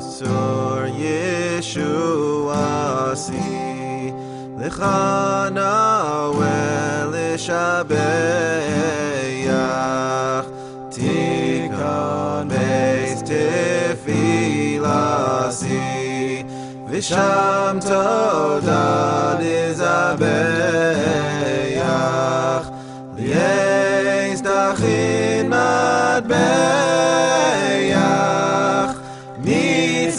Osur Yeshuasi Lechana Welishabeach Tikon Beis Tefilasi Visham Toda Nizabeach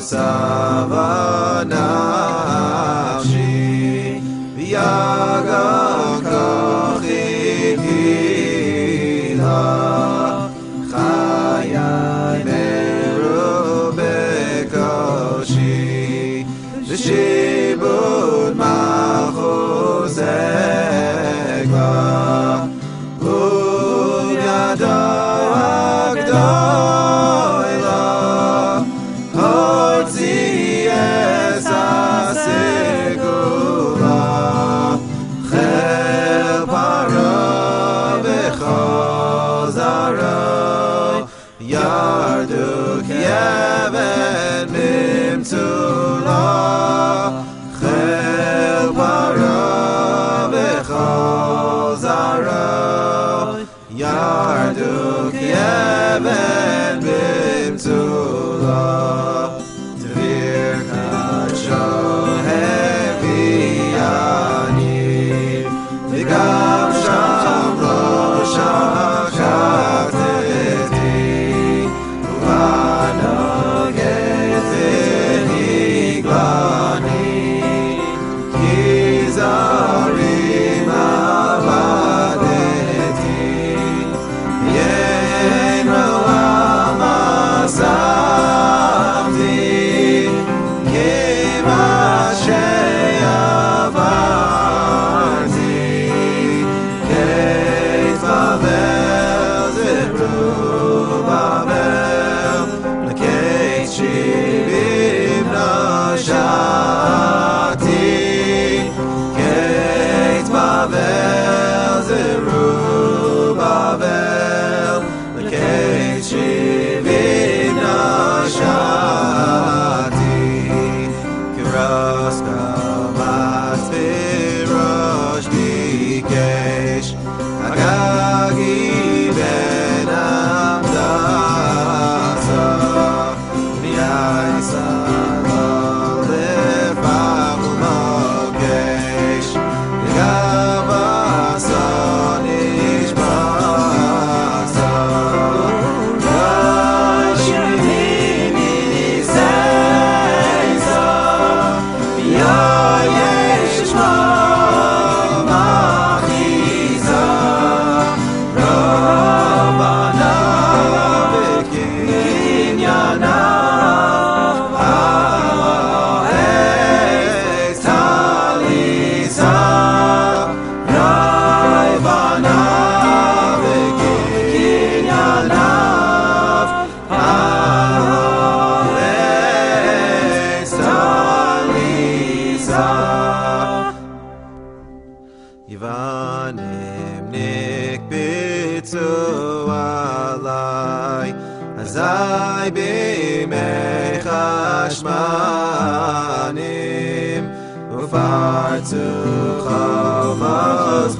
Rasava Nafshi 바. azay bi me khashmanim ufar tu khavaz